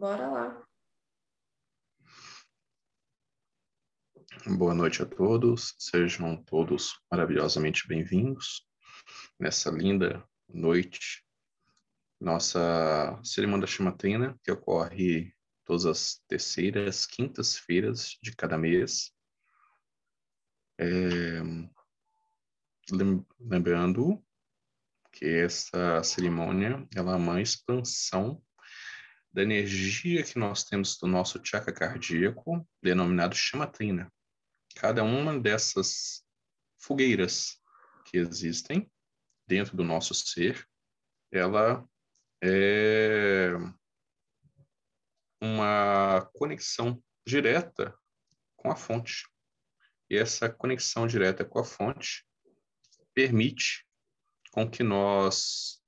Bora lá. Boa noite a todos, sejam todos maravilhosamente bem-vindos nessa linda noite. Nossa cerimônia da que ocorre todas as terceiras, quintas-feiras de cada mês. É... Lembrando que essa cerimônia ela é uma expansão da energia que nós temos do nosso chakra cardíaco, denominado chamatrina. Cada uma dessas fogueiras que existem dentro do nosso ser, ela é uma conexão direta com a fonte. E essa conexão direta com a fonte permite com que nós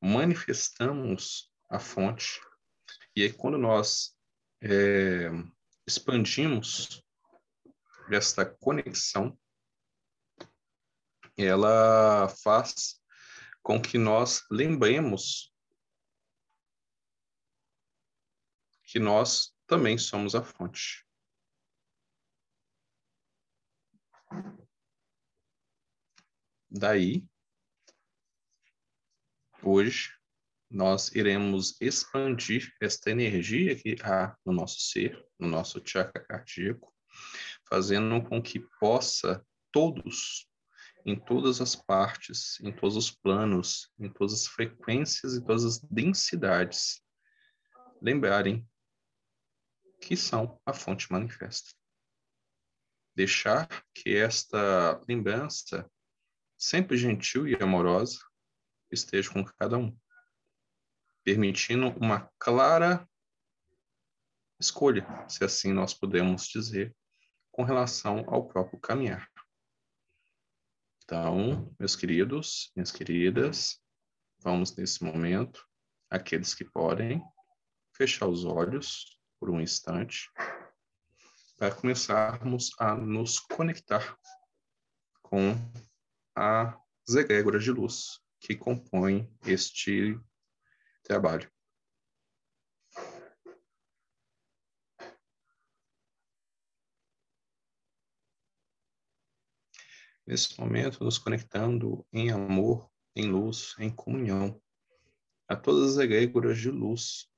manifestamos a fonte. E aí, quando nós é, expandimos esta conexão, ela faz com que nós lembremos que nós também somos a fonte. Daí, hoje, nós iremos expandir esta energia que há no nosso ser, no nosso chakra cardíaco, fazendo com que possa todos, em todas as partes, em todos os planos, em todas as frequências e todas as densidades, lembrarem que são a fonte manifesta. Deixar que esta lembrança, sempre gentil e amorosa, esteja com cada um, permitindo uma clara escolha, se assim nós podemos dizer, com relação ao próprio caminhar. Então, meus queridos, minhas queridas, vamos nesse momento, aqueles que podem, fechar os olhos por um instante, para começarmos a nos conectar com as egrégoras de luz que compõem este trabalho. nesse momento, nos conectando em amor, em luz, em comunhão, a todas as egrégoras de luz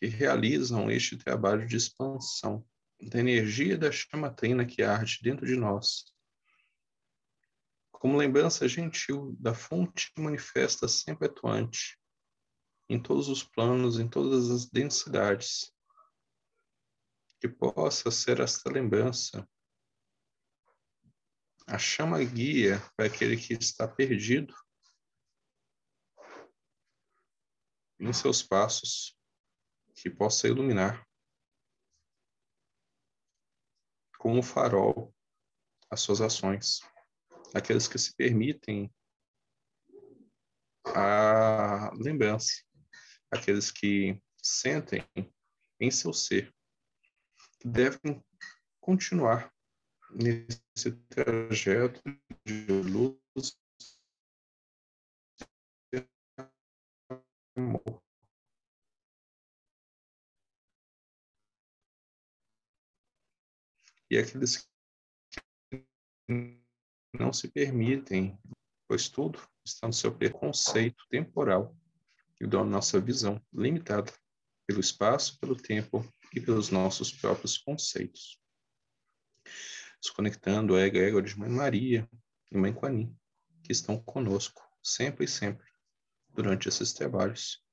que realizam este trabalho de expansão da energia da chama trina que arde dentro de nós. Como lembrança gentil da fonte manifesta sempre atuante, em todos os planos, em todas as densidades, que possa ser esta lembrança a chama guia para aquele que está perdido em seus passos, que possa iluminar como farol as suas ações. Aqueles que se permitem a lembrança, aqueles que sentem em seu ser que devem continuar nesse trajeto de luz e amor. E aqueles que não se permitem, pois tudo está no seu preconceito temporal e da nossa visão limitada pelo espaço, pelo tempo e pelos nossos próprios conceitos. Se conectando a egrégor de Mãe Maria e Mãe Quanim, que estão conosco sempre e sempre durante esses trabalhos,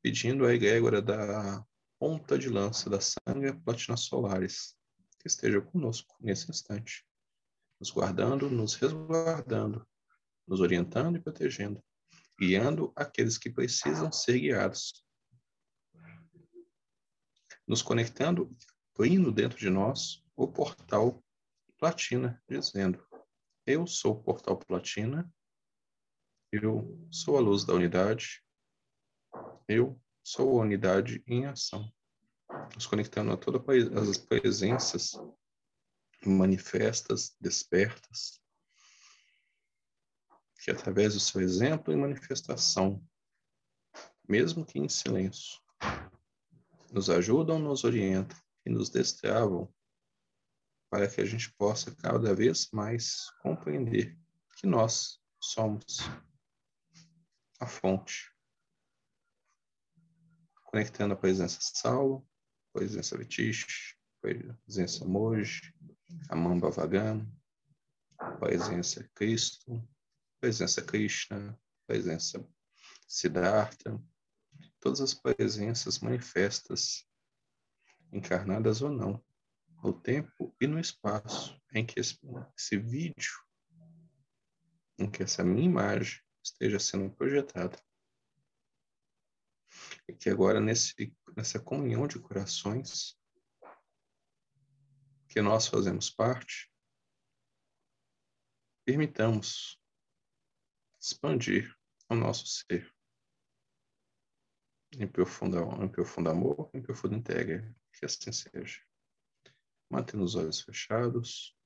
pedindo a egrégora da ponta de lança da sangue platina solares que esteja conosco nesse instante, nos guardando, nos resguardando, nos orientando e protegendo, guiando aqueles que precisam ser guiados, nos conectando, abrindo dentro de nós o portal Platina, dizendo: Eu sou o portal Platina, eu sou a luz da unidade, eu sou a unidade em ação, nos conectando a todas as presenças manifestas, despertas, que através do seu exemplo e manifestação, mesmo que em silêncio, nos ajudam, nos orientam e nos destravam para que a gente possa cada vez mais compreender que nós somos a fonte. Conectando a presença Saulo, presença Vitish, presença Moji, a Mamba Vagana, presença Cristo, presença Krishna, presença Siddhartha, todas as presenças manifestas, encarnadas ou não, no tempo e no espaço em que esse, esse vídeo, em que essa minha imagem esteja sendo projetada. E que agora, nesse, nessa comunhão de corações, que nós fazemos parte, permitamos expandir o nosso ser em profundo, em profundo amor, em profundo entrega, que assim seja. Mantendo os olhos fechados.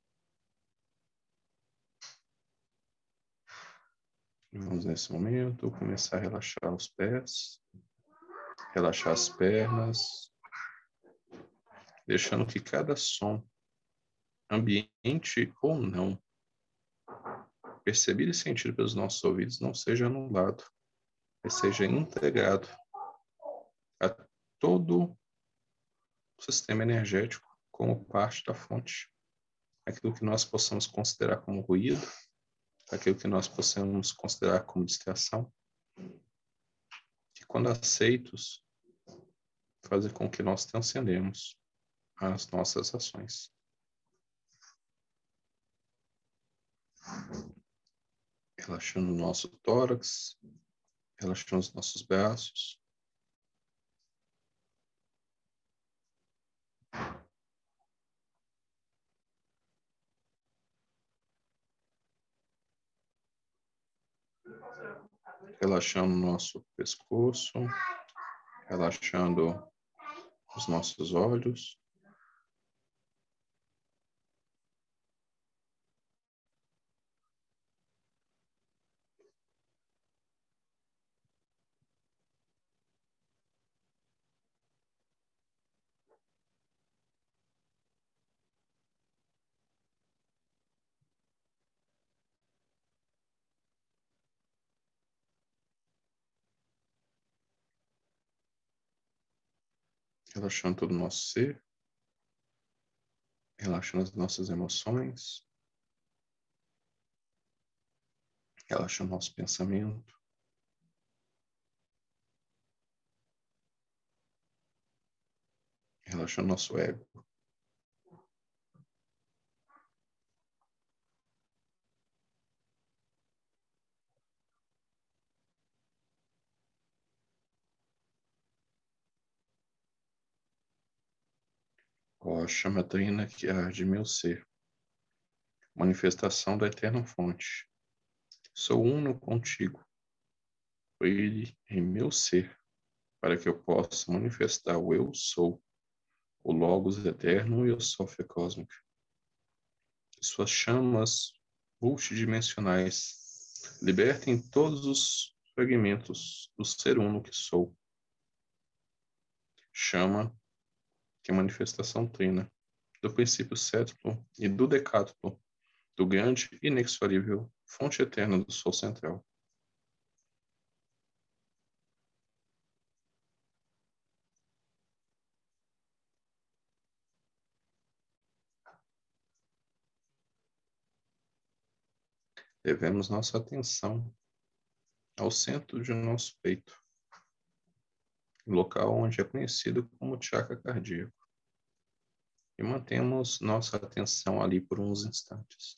Vamos nesse momento começar a relaxar os pés, relaxar as pernas, deixando que cada som, ambiente ou não, percebido e sentido pelos nossos ouvidos, não seja anulado, mas seja integrado a todo o sistema energético como parte da fonte. Aquilo que nós possamos considerar como ruído, aquilo que nós possamos considerar como distração, que quando aceitos, fazem com que nós transcendemos as nossas ações. Relaxando o nosso tórax, relaxando os nossos braços, relaxando o nosso pescoço, relaxando os nossos olhos. Relaxando todo o nosso ser, relaxando as nossas emoções, relaxando nosso pensamento. Relaxando nosso ego. Ó chama trina que arde meu ser, manifestação da eterna fonte. Sou uno contigo, ele em meu ser, para que eu possa manifestar o eu sou, o Logos eterno e o Sofia cósmica. Suas chamas multidimensionais libertem todos os fragmentos do ser uno que sou. Chama que é a manifestação trina do princípio sétuplo e do decátuplo, do grande e inexorível fonte eterna do Sol central. Devemos nossa atenção ao centro de nosso peito, local onde é conhecido como chakra cardíaco e mantemos nossa atenção ali por uns instantes.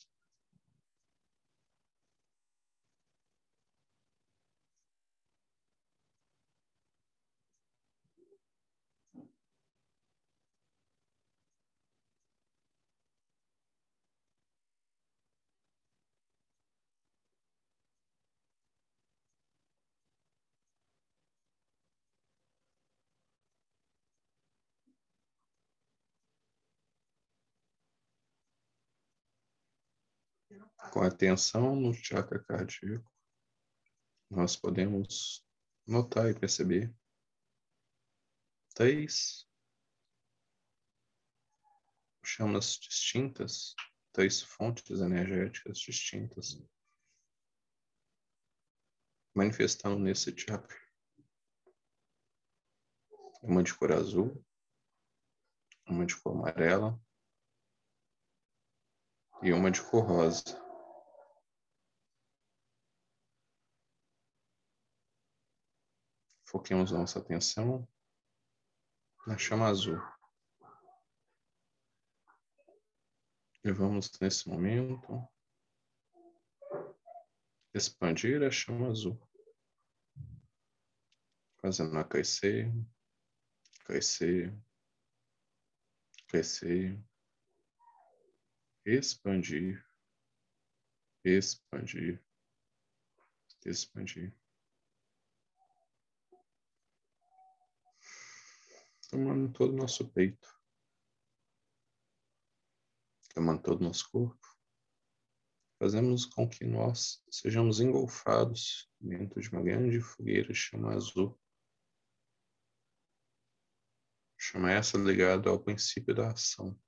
Com atenção no chakra cardíaco, nós podemos notar e perceber três chamas distintas, três fontes energéticas distintas, manifestando nesse chakra. Uma de cor azul, uma de cor amarela e uma de cor rosa. Foquemos nossa atenção na chama azul. E vamos, nesse momento, expandir a chama azul, fazendo-a crescer, crescer, crescer, expandir, expandir, expandir. Tomando todo o nosso peito, tomando todo o nosso corpo, fazemos com que nós sejamos engolfados dentro de uma grande fogueira chama azul. Chama essa ligada ao princípio da ação,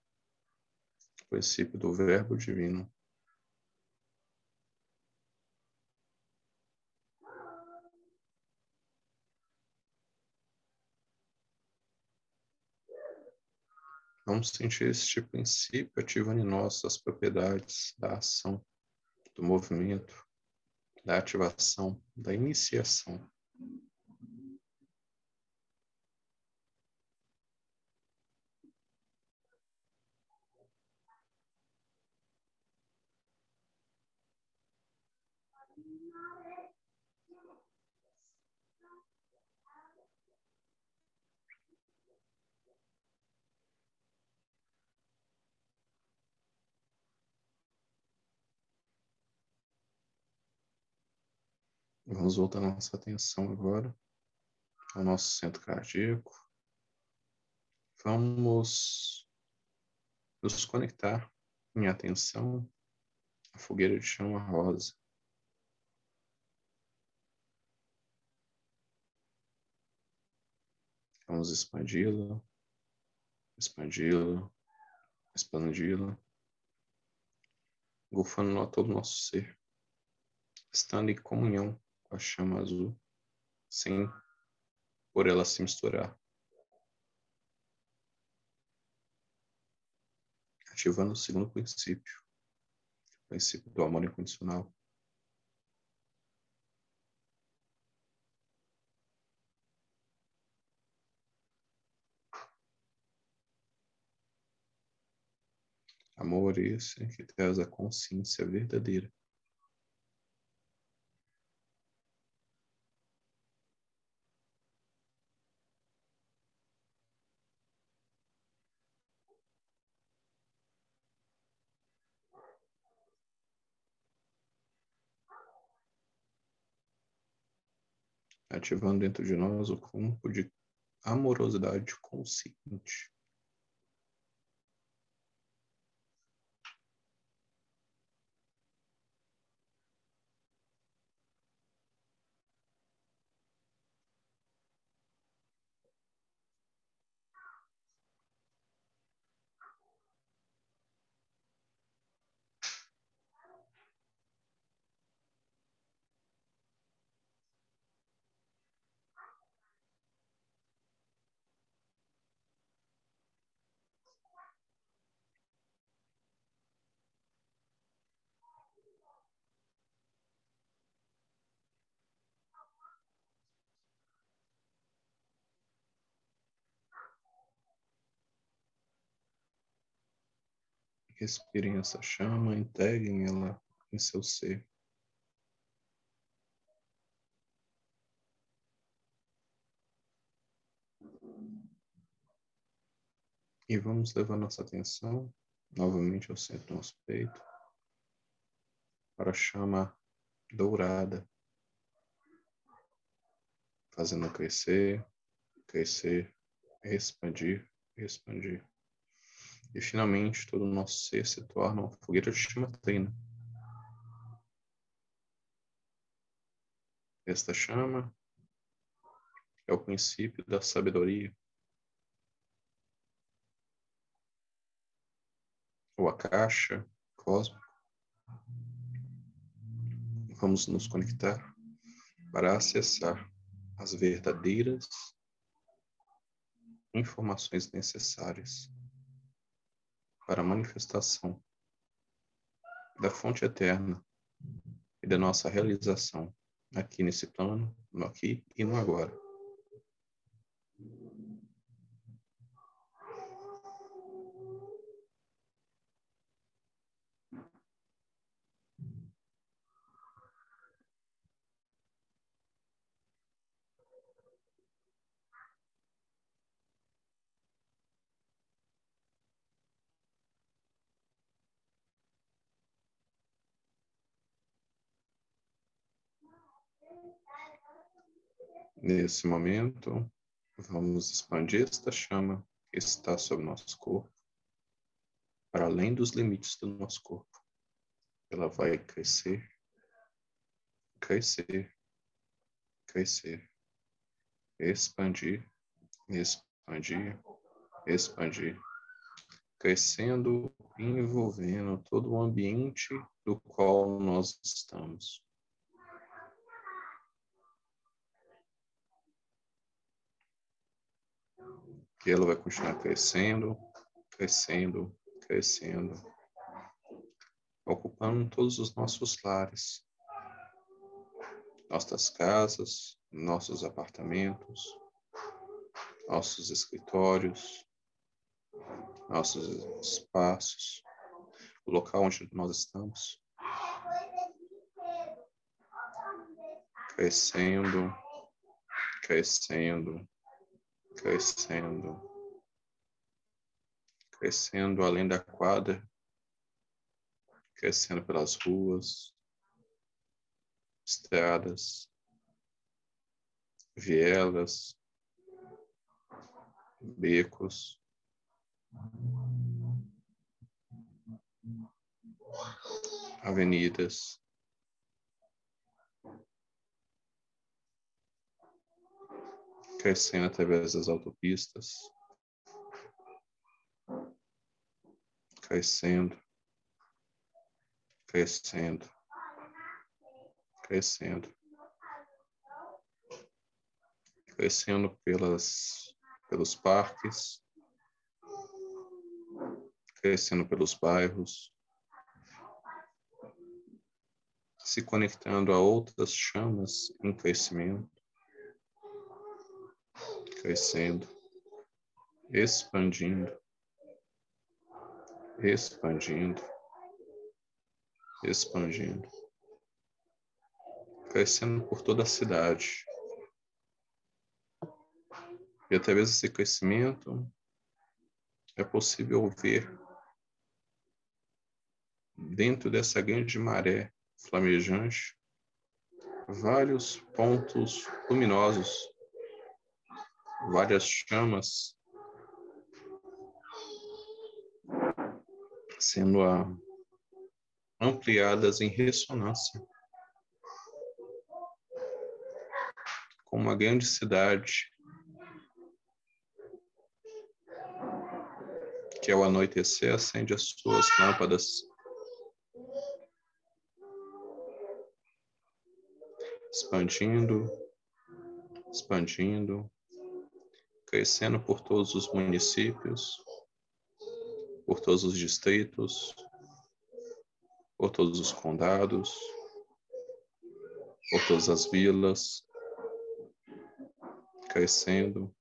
princípio do verbo divino. Vamos sentir este princípio ativando em nós as propriedades da ação, do movimento, da ativação, da iniciação. Vamos voltar nossa atenção agora ao nosso centro cardíaco. Vamos nos conectar em atenção à fogueira de chama rosa. Vamos expandi-la, expandi-la, expandi-la, engolfando a todo o nosso ser, estando em comunhão a chama azul, sem por ela se misturar. Ativando o segundo princípio, o princípio do amor incondicional. Amor esse que traz a consciência verdadeira ativando dentro de nós o campo de amorosidade consciente. Respirem essa chama, entreguem ela em seu ser. E vamos levar nossa atenção novamente ao centro do nosso peito para a chama dourada, fazendo crescer, crescer, expandir, expandir e finalmente todo o nosso ser se torna uma fogueira de chama treina. Esta chama é o princípio da sabedoria. Ou a caixa cósmica. Vamos nos conectar para acessar as verdadeiras informações necessárias para a manifestação da fonte eterna e da nossa realização aqui nesse plano, no aqui e no agora. Nesse momento, vamos expandir esta chama que está sobre nosso corpo para além dos limites do nosso corpo. Ela vai crescer, crescer, crescer, expandir, expandir, expandir, crescendo envolvendo todo o ambiente do qual nós estamos. E ela vai continuar crescendo, crescendo, crescendo, ocupando todos os nossos lares, nossas casas, nossos apartamentos, nossos escritórios, nossos espaços, o local onde nós estamos. Crescendo, crescendo, crescendo, crescendo além da quadra, crescendo pelas ruas, estradas, vielas, becos, avenidas, crescendo através das autopistas, crescendo, crescendo, crescendo, crescendo pelas, pelos parques, crescendo pelos bairros, se conectando a outras chamas em crescimento, crescendo, expandindo, expandindo, expandindo, crescendo por toda a cidade. E através desse crescimento é possível ver dentro dessa grande maré flamejante vários pontos luminosos várias chamas sendo ampliadas em ressonância com uma grande cidade que ao anoitecer acende as suas lâmpadas. Expandindo, expandindo, crescendo por todos os municípios, por todos os distritos, por todos os condados, por todas as vilas, crescendo,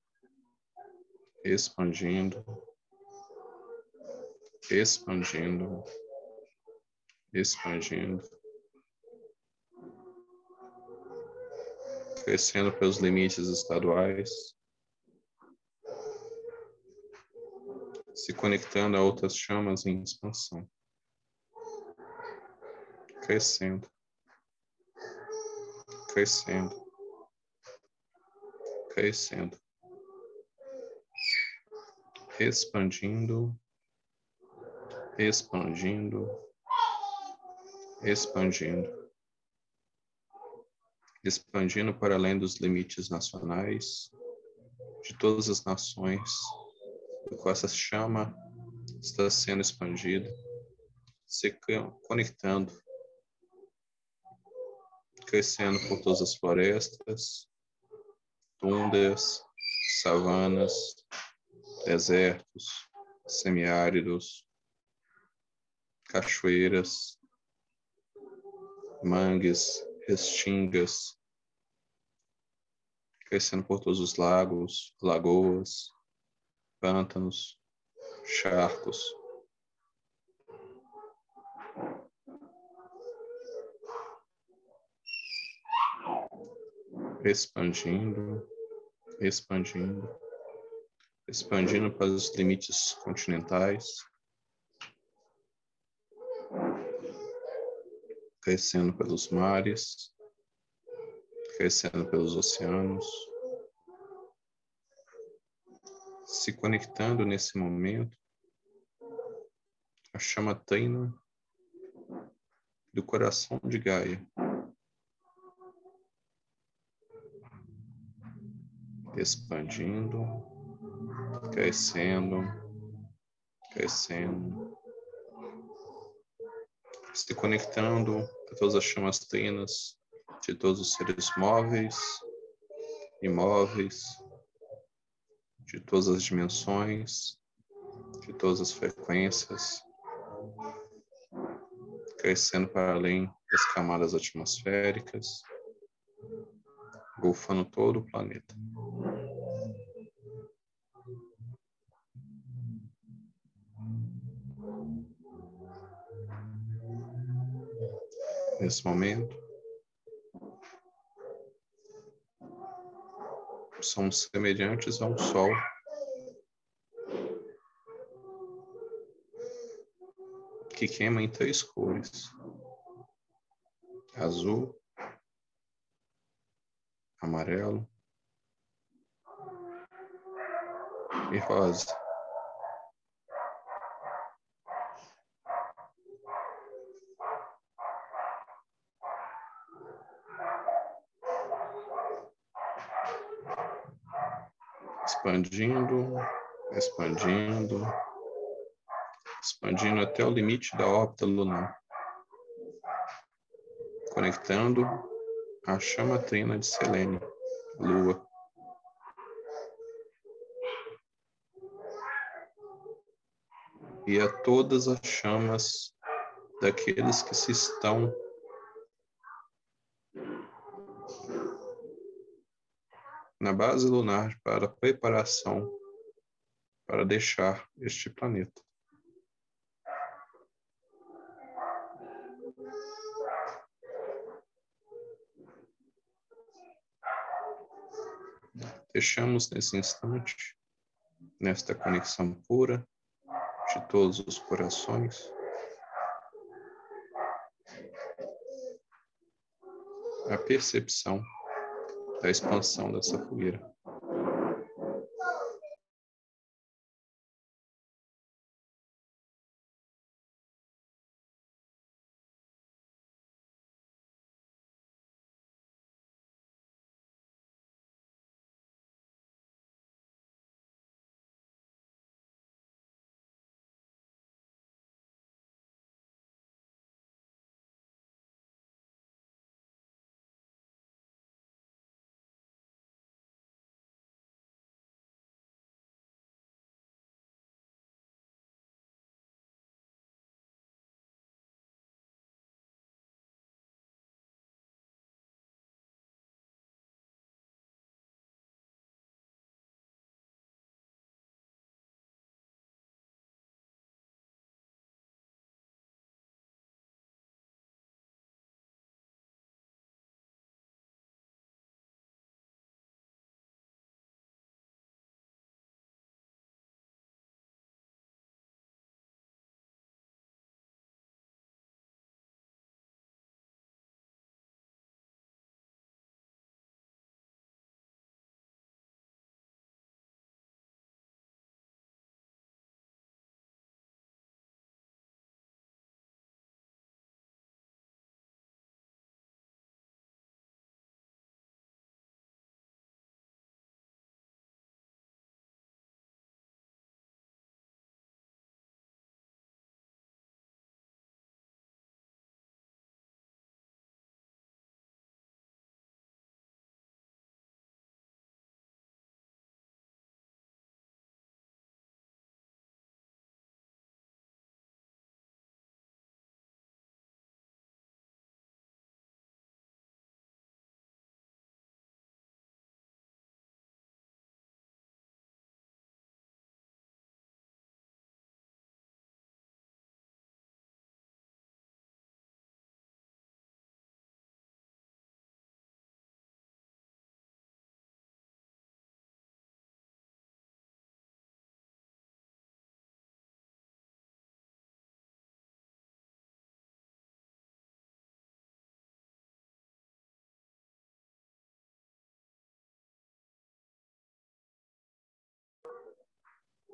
expandindo, expandindo, expandindo, crescendo pelos limites estaduais, se conectando a outras chamas em expansão, crescendo, crescendo, crescendo, expandindo, expandindo, expandindo, expandindo para além dos limites nacionais, de todas as nações essa chama está sendo expandida se conectando, crescendo por todas as florestas, tundras, savanas, desertos, semiáridos, cachoeiras, mangues, restingas, crescendo por todos os lagos, lagoas, pântanos, charcos. Expandindo, expandindo, expandindo para os limites continentais, crescendo pelos mares, crescendo pelos oceanos, se conectando nesse momento a chama treina do coração de Gaia. Expandindo, crescendo, crescendo, se conectando a todas as chamas trinas de todos os seres móveis, imóveis, de todas as dimensões, de todas as frequências, crescendo para além das camadas atmosféricas, golfando todo o planeta. Nesse momento, são semelhantes a um sol. Que queima em três cores: azul, amarelo e rosa. Expandindo, expandindo, expandindo até o limite da órbita lunar, conectando a chama trina de Selene, Lua. E a todas as chamas daqueles que se estão na base lunar para preparação para deixar este planeta. Deixamos nesse instante, nesta conexão pura de todos os corações, a percepção da expansão dessa fogueira.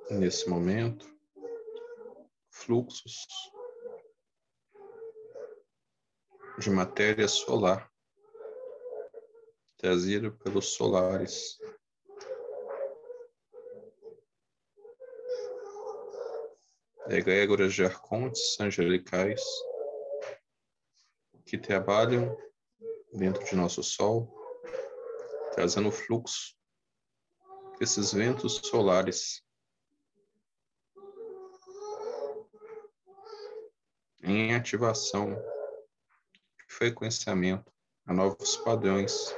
Nesse momento, fluxos de matéria solar trazida pelos solares. Egrégoras de arcontes angelicais que trabalham dentro de nosso Sol, trazendo fluxo desses ventos solares em ativação de frequenciamento a novos padrões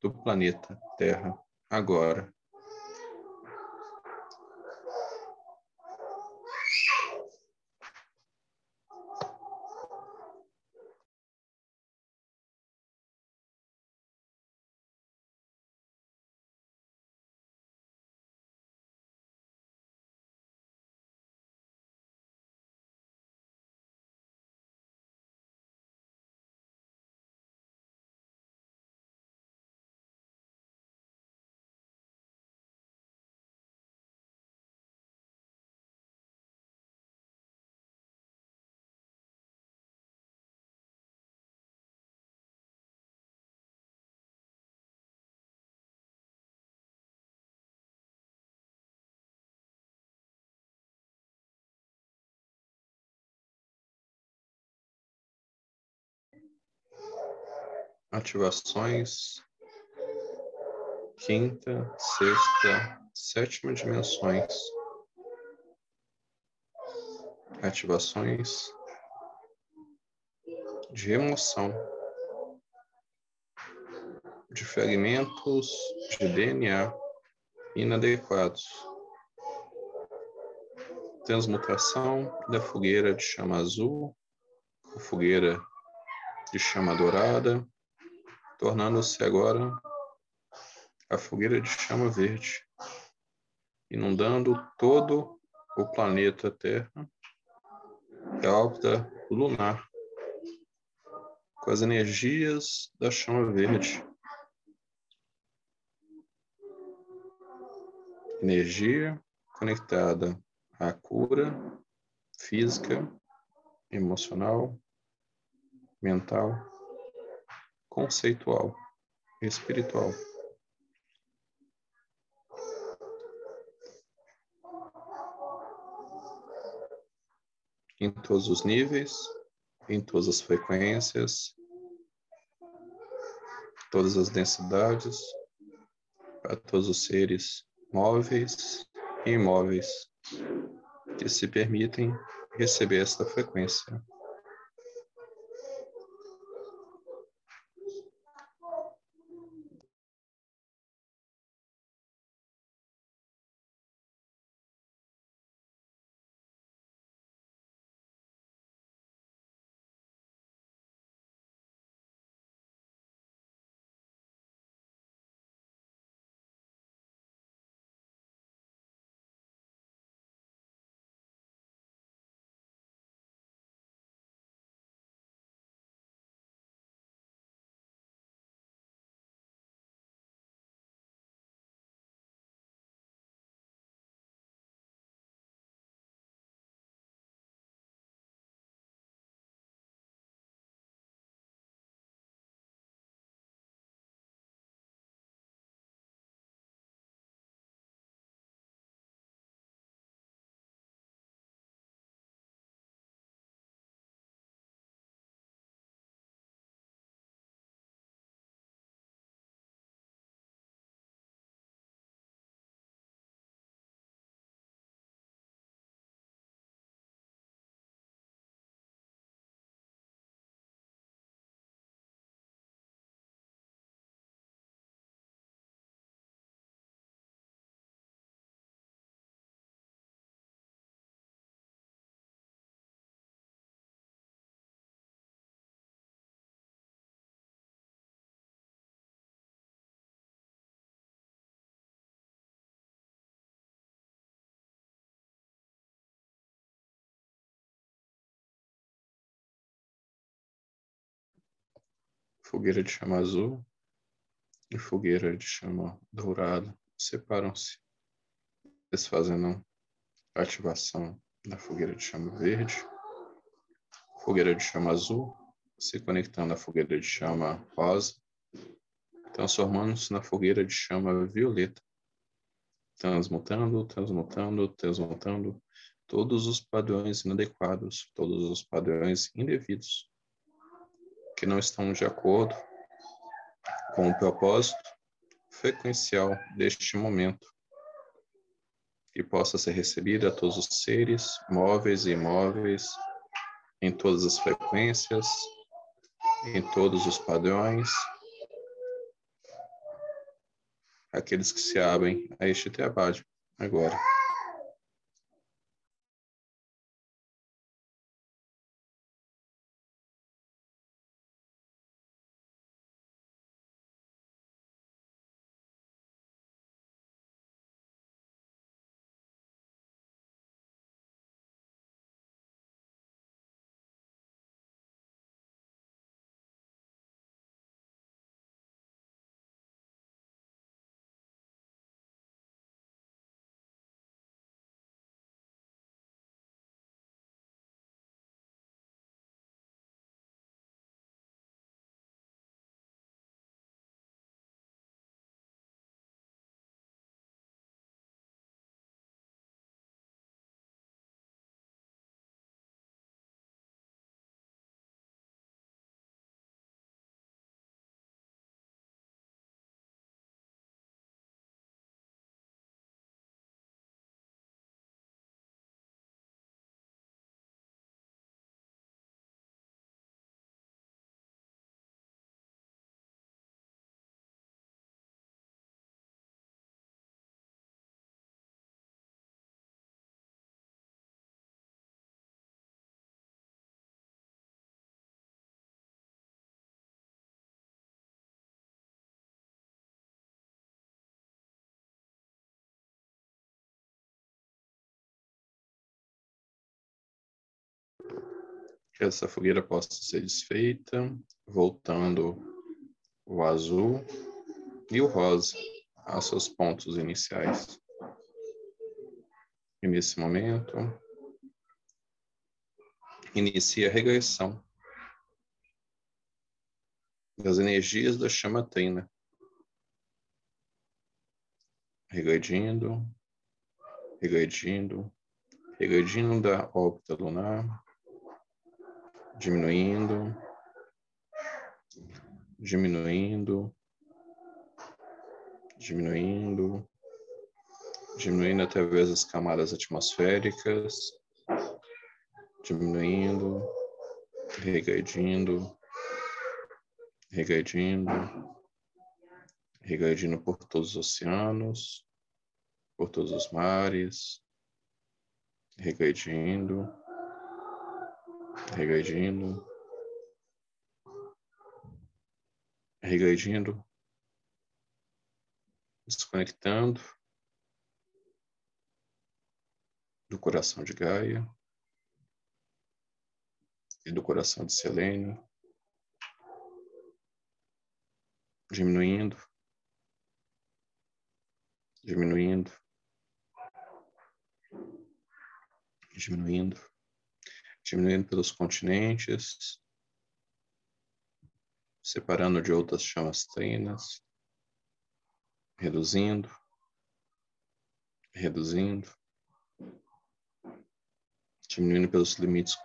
do planeta Terra agora. Ativações, quinta, sexta, sétima dimensões, ativações de emoção, de fragmentos de DNA inadequados, transmutação da fogueira de chama azul, fogueira de chama dourada, tornando-se agora a fogueira de chama verde, inundando todo o planeta Terra e a órbita lunar com as energias da chama verde. Energia conectada à cura física, emocional, mental conceitual, espiritual. Em todos os níveis, em todas as frequências, todas as densidades, para todos os seres móveis e imóveis que se permitem receber esta frequência. Fogueira de chama azul e fogueira de chama dourada separam-se, desfazendo ativação da fogueira de chama verde, fogueira de chama azul, se conectando à fogueira de chama rosa, transformando-se na fogueira de chama violeta, transmutando, transmutando, transmutando todos os padrões inadequados, todos os padrões indevidos, que não estão de acordo com o propósito frequencial deste momento, que possa ser recebida a todos os seres, móveis e imóveis, em todas as frequências, em todos os padrões, aqueles que se abrem a este trabalho agora. Que essa fogueira possa ser desfeita, voltando o azul e o rosa aos seus pontos iniciais. E nesse momento, inicia a regressão das energias da chama trina, regredindo, regredindo, regredindo da órbita lunar, diminuindo, diminuindo, diminuindo, diminuindo através das camadas atmosféricas, diminuindo, regredindo, regredindo, regredindo por todos os oceanos, por todos os mares, regredindo regredindo, regredindo, desconectando. Do coração de Gaia. E do coração de Selene, diminuindo, diminuindo, diminuindo diminuindo pelos continentes, separando de outras chamas trinas, reduzindo, reduzindo, diminuindo pelos limites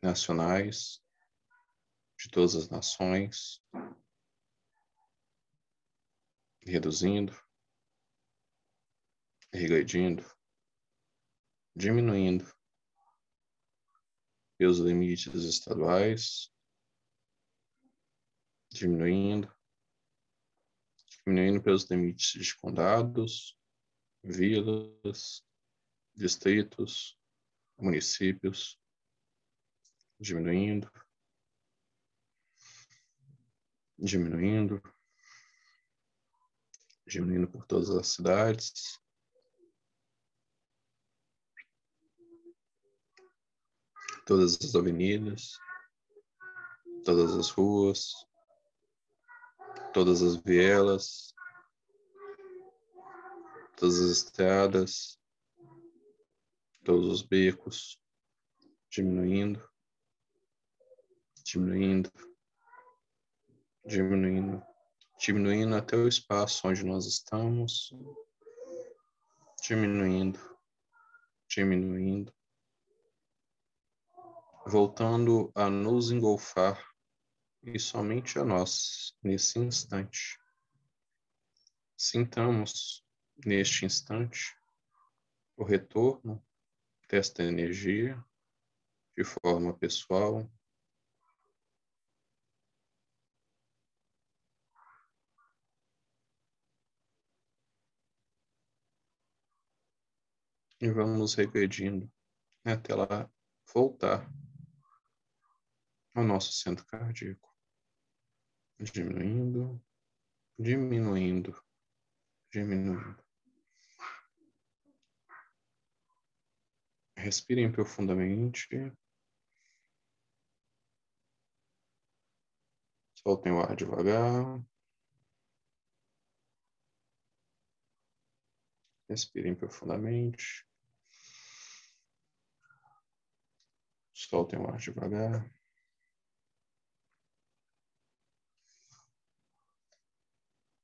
nacionais de todas as nações, reduzindo, regredindo, diminuindo pelos limites estaduais, diminuindo, diminuindo pelos limites de condados, vilas, distritos, municípios, diminuindo, diminuindo, diminuindo por todas as cidades, todas as avenidas, todas as ruas, todas as vielas, todas as estradas, todos os becos, diminuindo, diminuindo, diminuindo, diminuindo até o espaço onde nós estamos, diminuindo, diminuindo, voltando a nos engolfar e somente a nós nesse instante. Sintamos neste instante o retorno desta energia de forma pessoal. E vamos regredindo até lá voltar ao nosso centro cardíaco. Diminuindo, diminuindo, diminuindo. Respirem profundamente. Soltem o ar devagar. Respirem profundamente. Soltem o ar devagar.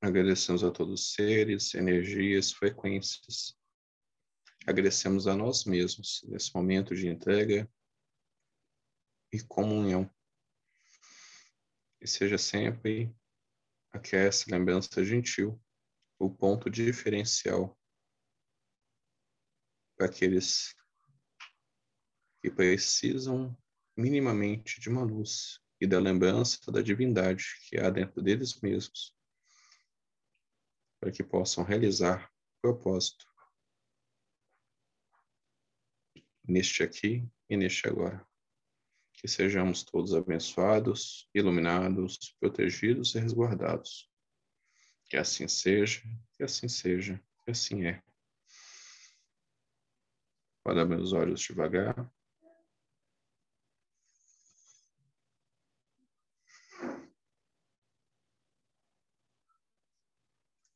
Agradecemos a todos os seres, energias, frequências. Agradecemos a nós mesmos nesse momento de entrega e comunhão. E seja sempre aquela lembrança gentil, o ponto diferencial para aqueles que precisam minimamente de uma luz e da lembrança da divindade que há dentro deles mesmos para que possam realizar propósito neste aqui e neste agora. Que sejamos todos abençoados, iluminados, protegidos e resguardados. Que assim seja, que assim seja, que assim é. Para meus olhos devagar.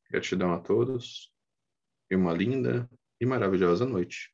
Gratidão a todos e uma linda e maravilhosa noite.